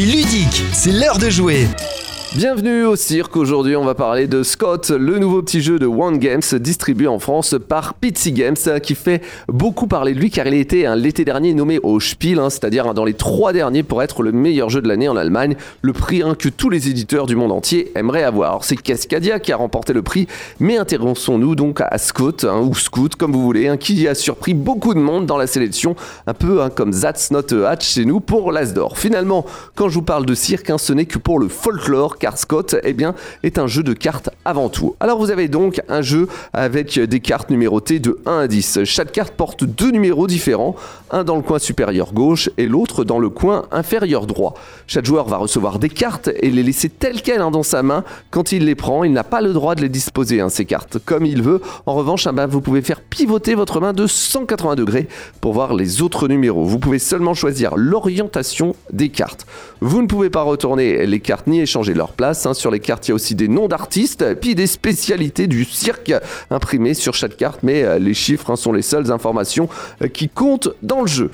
c'est ludique, c'est l'heure de jouer. Bienvenue au cirque. Aujourd'hui, on va parler de Scott, le nouveau petit jeu de One Games distribué en France par Pitsy Games qui fait beaucoup parler de lui car il a été l'été dernier nommé au Spiel, hein, c'est-à-dire dans les trois derniers pour être le meilleur jeu de l'année en Allemagne. Le prix que tous les éditeurs du monde entier aimeraient avoir. C'est Cascadia qui a remporté le prix, mais intéressons-nous donc à Scott hein, ou Scoot comme vous voulez, hein, qui a surpris beaucoup de monde dans la sélection, un peu comme That's Not a Hatch chez nous pour l'Asdor. Finalement, quand je vous parle de cirque, ce n'est que pour le folklore car Scott eh est un jeu de cartes avant tout. Alors vous avez donc un jeu avec des cartes numérotées de 1 à 10. Chaque carte porte deux numéros différents, un dans le coin supérieur gauche et l'autre dans le coin inférieur droit. Chaque joueur va recevoir des cartes et les laisser telles quelles hein, dans sa main. Quand il les prend, il n'a pas le droit de les disposer, hein, ces cartes, comme il veut. En revanche, ah ben, vous pouvez faire pivoter votre main de 180 degrés pour voir les autres numéros. Vous pouvez seulement choisir l'orientation des cartes. Vous ne pouvez pas retourner les cartes ni échanger leur place. Hein. Sur les cartes, il y a aussi des noms d'artistes, puis des spécialités du cirque imprimées sur chaque carte, mais euh, les chiffres hein, sont les seules informations euh, qui comptent dans le jeu.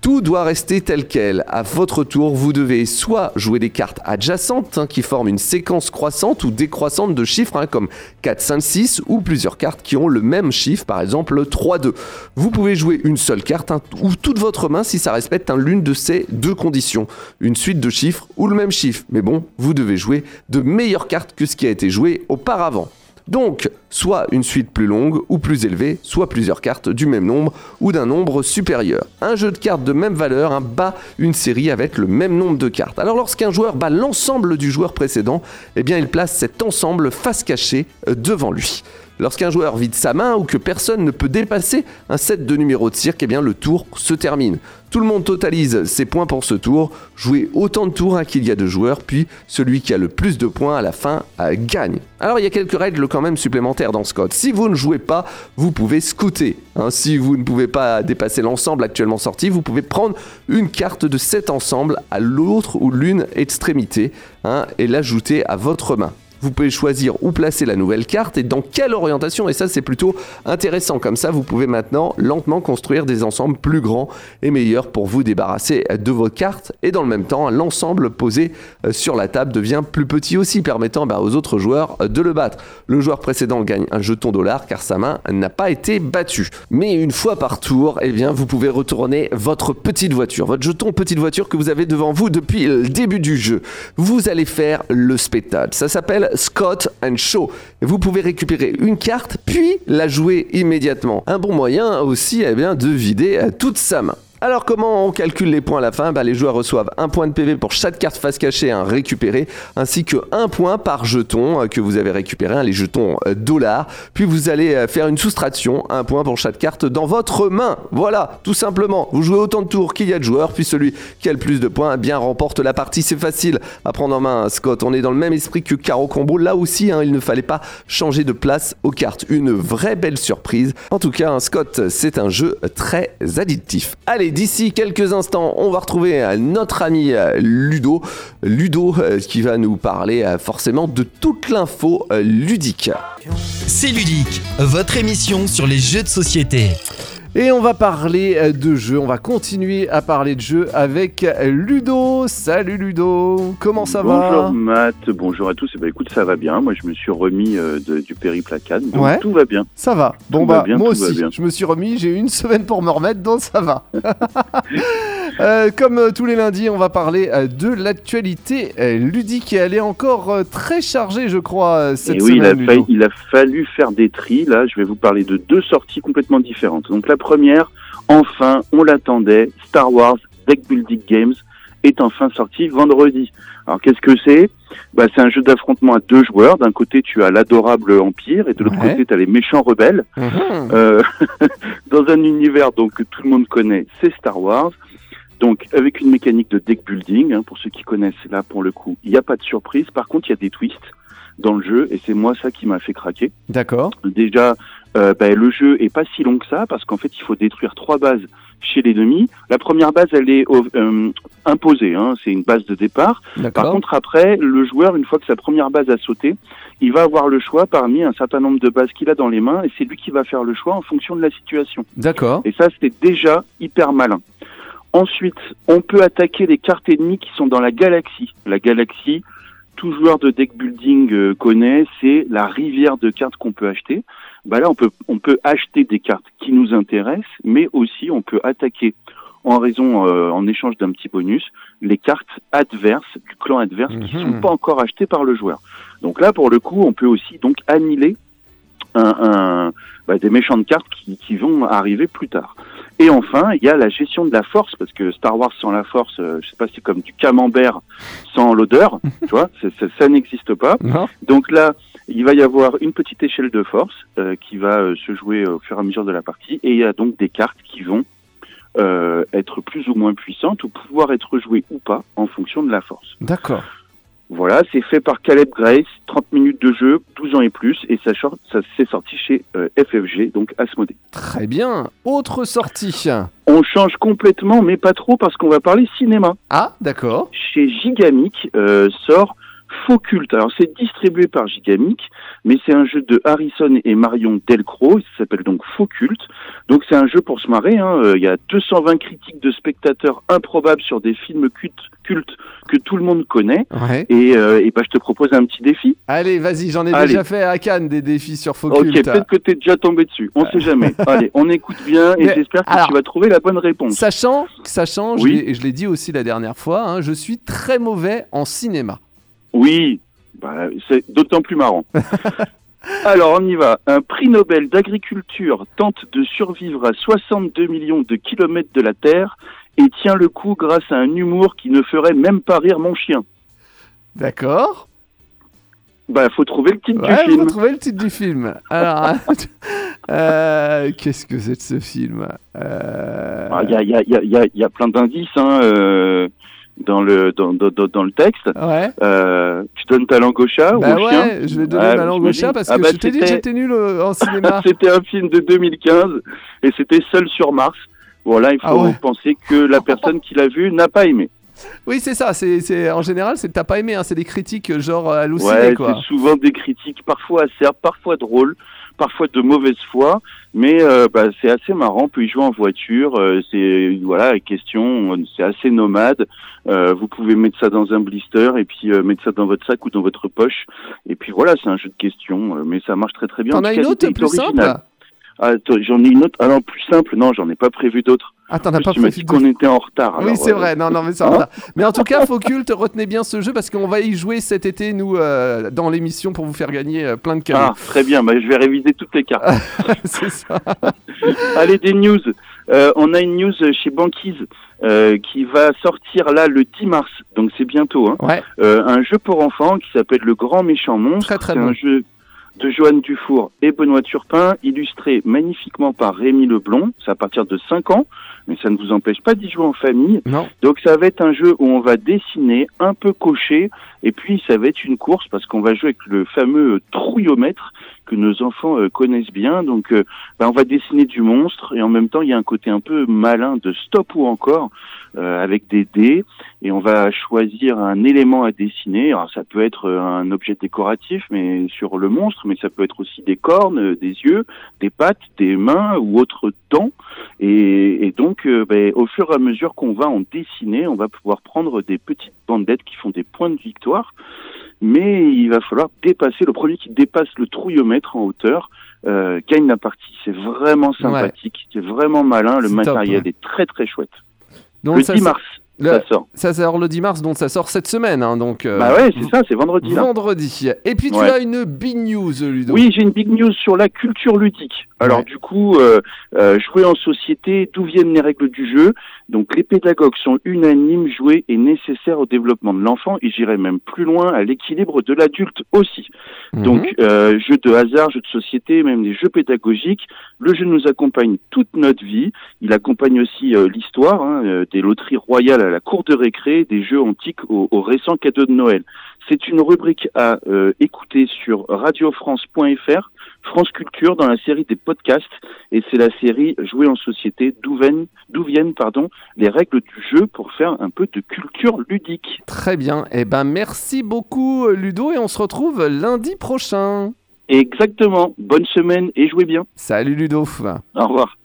Tout doit rester tel quel. À votre tour, vous devez soit jouer des cartes adjacentes hein, qui forment une séquence croissante ou décroissante de chiffres comme 4, 5, 6 ou plusieurs cartes qui ont le même chiffre, par exemple 3, 2. Vous pouvez jouer une seule carte ou toute votre main si ça respecte l'une de ces deux conditions. Une suite de chiffres ou le même chiffre. Mais bon, vous devez jouer de meilleures cartes que ce qui a été joué auparavant. Donc, soit une suite plus longue ou plus élevée, soit plusieurs cartes du même nombre ou d'un nombre supérieur. Un jeu de cartes de même valeur bat une série avec le même nombre de cartes. Alors lorsqu'un joueur bat l'ensemble du joueur précédent, eh bien il place cet ensemble face cachée euh, devant lui. Lorsqu'un joueur vide sa main ou que personne ne peut dépasser un set de numéros de cirque, eh bien le tour se termine. Tout le monde totalise ses points pour ce tour, jouer autant de tours hein, qu'il y a de joueurs, puis celui qui a le plus de points à la fin euh, gagne. Alors il y a quelques règles quand même supplémentaires dans ce code. Si vous ne jouez pas, vous pouvez scouter. Hein. Si vous ne pouvez pas dépasser l'ensemble actuellement sorti, vous pouvez prendre une carte de cet ensemble à l'autre ou l'une extrémité hein, et l'ajouter à votre main vous pouvez choisir où placer la nouvelle carte et dans quelle orientation. Et ça, c'est plutôt intéressant. Comme ça, vous pouvez maintenant lentement construire des ensembles plus grands et meilleurs pour vous débarrasser de vos cartes. Et dans le même temps, l'ensemble posé euh, sur la table devient plus petit aussi, permettant bah, aux autres joueurs euh, de le battre. Le joueur précédent gagne un jeton dollar car sa main n'a pas été battue. Mais une fois par tour, eh bien, vous pouvez retourner votre petite voiture, votre jeton petite voiture que vous avez devant vous depuis le début du jeu. Vous allez faire le spectacle. Ça s'appelle Scott and Show. Vous pouvez récupérer une carte puis la jouer immédiatement. Un bon moyen aussi eh bien, de vider toute sa main. Alors comment on calcule les points à la fin? Bah, Les joueurs reçoivent un point de PV pour chaque carte face cachée à récupérer, ainsi que un point par jeton euh, que vous avez récupéré, hein, les jetons euh, dollars. Puis vous allez euh, faire une soustraction, un point pour chaque carte dans votre main. Voilà, tout simplement. Vous jouez autant de tours qu'il y a de joueurs, puis celui qui a le plus de points eh bien remporte la partie. C'est facile à prendre en main, Scott. On est dans le même esprit que Caro Combo. Là aussi, hein, il ne fallait pas changer de place aux cartes. Une vraie belle surprise. En tout cas, hein, Scott, c'est un jeu très addictif. Allez, d'ici quelques instants, on va retrouver euh, notre ami euh, Ludo. Ludo euh, qui va nous parler forcément de toute l'info ludique. C'est ludique, votre émission sur les jeux de société. Et on va parler euh, de jeux, on va continuer à parler de jeux avec Ludo. Salut Ludo, comment ça va Bonjour Matt, bonjour à tous. Eh ben, écoute, ça va bien. Moi, je me suis remis euh, du périple à Cannes, donc tout va bien. Ça va. Bon bah moi aussi, je me suis remis. J'ai eu une semaine pour me remettre, donc ça va. Euh, comme euh, tous les lundis, on va parler euh, de l'actualité ludique et elle est encore très chargée, je crois, cette et oui, semaine. Il a, il a fallu faire des tris. Là, je vais vous parler de deux sorties complètement différentes. Donc première, enfin, on l'attendait, Star Wars Deck Building Games est enfin sorti vendredi. Alors qu'est-ce que c'est? Bah, C'est un jeu d'affrontement à deux joueurs. D'un côté, tu as l'adorable Empire et de l'autre côté, tu as les méchants rebelles. Mhm. dans un univers donc, que tout le monde connaît, c'est Star Wars. Donc avec une mécanique de deck building, hein, pour ceux qui connaissent, là pour le coup, il n'y a pas de surprise. Par contre, il y a des twists dans le jeu et c'est moi ça qui m'a fait craquer. D'accord. Déjà, euh, ben, le jeu est pas si long que ça parce qu'en fait il faut détruire trois bases chez l'ennemi. La première base elle est euh, imposée, hein, c'est une base de départ. Par contre après, le joueur une fois que sa première base a sauté, il va avoir le choix parmi un certain nombre de bases qu'il a dans les mains et c'est lui qui va faire le choix en fonction de la situation. D'accord. Et ça c'était déjà hyper malin. Ensuite, on peut attaquer les cartes ennemies qui sont dans la galaxie. La galaxie, tout joueur de deck building euh, connaît, c'est la rivière de cartes qu'on peut acheter. Bah là, on peut, on peut acheter des cartes qui nous intéressent, mais aussi on peut attaquer en raison, euh, en échange d'un petit bonus, les cartes adverses du clan adverse qui Mhm. sont pas encore achetées par le joueur. Donc là, pour le coup, on peut aussi donc annihiler un, un- bah, des méchantes cartes qui, qui vont arriver plus tard. Et enfin, il y a la gestion de la force, parce que Star Wars sans la force, euh, je sais pas, c'est comme du camembert sans l'odeur, tu vois, ça n'existe pas. Non Donc là, il va y avoir une petite échelle de force euh, qui va euh, se jouer au fur et à mesure de la partie, et il y a donc des cartes qui vont euh, être plus ou moins puissantes ou pouvoir être jouées ou pas en fonction de la force. D'accord. Voilà, c'est fait par Caleb Grace, 30 minutes de jeu, 12 ans et plus, et ça, ça s'est sorti chez euh, FFG, donc Asmodée. Très bien. Autre sortie. On change complètement, mais pas trop, parce qu'on va parler cinéma. Ah, d'accord. chez Gigamic euh, sort Focult. Alors c'est distribué par Gigamic, mais c'est un jeu de Harrison et Marion Delcro. Il s'appelle donc Focult. Donc c'est un jeu pour se marrer. hein. Euh, Il y a 220 critiques de spectateurs improbables sur des films cultes, cultes que tout le monde connaît. Ouais. Et, euh, et bah, je te propose un petit défi. Allez, vas-y, j'en ai Allez. déjà fait à Cannes des défis sur Ok, Focult. peut-être que t'es déjà tombé dessus. On sait jamais. Allez, on écoute bien et Mais, j'espère que alors, tu vas trouver la bonne réponse. Sachant, sachant je Oui. l'ai- et je l'ai dit aussi la dernière fois, hein, je suis très mauvais en cinéma. Oui, bah, c'est d'autant plus marrant. Alors on y va. Un prix Nobel d'agriculture tente de survivre à 62 millions de kilomètres de la Terre et tient le coup grâce à un humour qui ne ferait même pas rire mon chien. D'accord Bah faut trouver le titre Ouais, du faut film. trouver le titre du film. Alors, euh, qu'est-ce que c'est de ce film? Euh, Ah, Il y, a, il y, il il il y a plein d'indices hein, euh, dans, le, dans, dans, dans- le texte. Ouais. Euh, tu donnes ta langue au chat Bah ou au ouais, chien je vais donner Ouais, ma langue au chat parce Ah que bah, je t'ai dit que j'étais nul en cinéma. C'était un film de 2015 et c'était Seul sur Mars. Bon là, il faut Ah ouais. penser que la personne qui l'a vu n'a pas aimé. Oui, c'est ça. C'est, c'est- en général, c'est t'as pas aimé. Hein, c'est des critiques genre euh, hallucinées Ouais, c'est souvent des critiques parfois acerbes, parfois drôles, parfois de mauvaise foi, mais euh, bah, c'est assez marrant. On peut y jouer en voiture. euh, c'est voilà, question, c'est assez nomade. Euh, vous pouvez mettre ça dans un blister et puis mettre ça dans votre sac ou dans votre poche. Et puis voilà, c'est un jeu de questions, mais ça marche très très bien. T'en En as une autre plus simple Ah, j'en ai une autre. Ah non, plus simple. Non, j'en ai pas prévu d'autres. Ah, t'en En as plus, pas tu m'as dit qu'on était en retard. Oui, c'est euh, vrai. Non, non, mais c'est hein en retard. Mais en tout cas, Focult, retenez bien ce jeu parce qu'on va y jouer cet été, nous, euh, dans l'émission pour vous faire gagner euh, plein de cadeaux. Ah, très bien. Bah, je vais réviser toutes les cartes. c'est ça. Allez, des news. On a une news chez Banquise qui va sortir là le 10 mars, donc c'est bientôt. Hein. Ouais, un jeu pour enfants qui s'appelle Le Grand Méchant Monstre. très très bon. un jeu de Joanne Dufour et Benoît Turpin, illustré magnifiquement par Rémi Leblond. C'est à partir de 5 ans, mais ça ne vous empêche pas d'y jouer en famille. Non. Donc ça va être un jeu où on va dessiner, un peu cocher, et puis ça va être une course parce qu'on va jouer avec le fameux trouillomètre que nos enfants euh, connaissent bien. Donc euh, ben, on va dessiner du monstre et en même temps il y a un côté un peu malin de stop ou encore euh, avec des dés et on va choisir un élément à dessiner. Alors ça peut être un objet décoratif mais sur le monstre, mais ça peut être aussi des cornes, des yeux, des pattes, des mains ou autres dents. Et, et donc, euh, ben, au fur et à mesure qu'on va en dessiner, on va pouvoir prendre des petites bandelettes qui font des points de victoire. Mais il va falloir dépasser, le premier qui dépasse le trouillomètre en hauteur euh, gagne la partie. C'est vraiment sympathique, c'est vraiment malin, le top, matériel ouais. est très très chouette. Donc, le ça, 10 ça- mars, le- ça sort. ça sort le 10 mars, donc ça sort cette semaine. hein, donc, euh, bah ouais, c'est ça, c'est vendredi là. Vendredi. Et puis tu Ouais. as une big news, Ludo. Oui, j'ai une big news sur la culture ludique. Alors Ouais. du coup, euh, euh, jouer en société, d'où viennent les règles du jeu Donc les pédagogues sont unanimes, jouer est nécessaire au développement de l'enfant et j'irai même plus loin à l'équilibre de l'adulte aussi. Mhm. Donc jeux de hasard, jeux de société, même des jeux pédagogiques, le jeu nous accompagne toute notre vie. Il accompagne aussi l'histoire, hein, des loteries royales à la cour de récré, des jeux antiques aux, aux récents cadeaux de Noël. C'est une rubrique à euh, écouter sur radiofrance.fr, France Culture, dans la série des podcasts, et c'est la série Jouer en société, d'où viennent, d'où viennent pardon, les règles du jeu pour faire un peu de culture ludique. Très bien. Eh ben, merci beaucoup, Ludo, et on se retrouve lundi prochain. Exactement, bonne semaine et jouez bien. Salut, Ludo. Au revoir.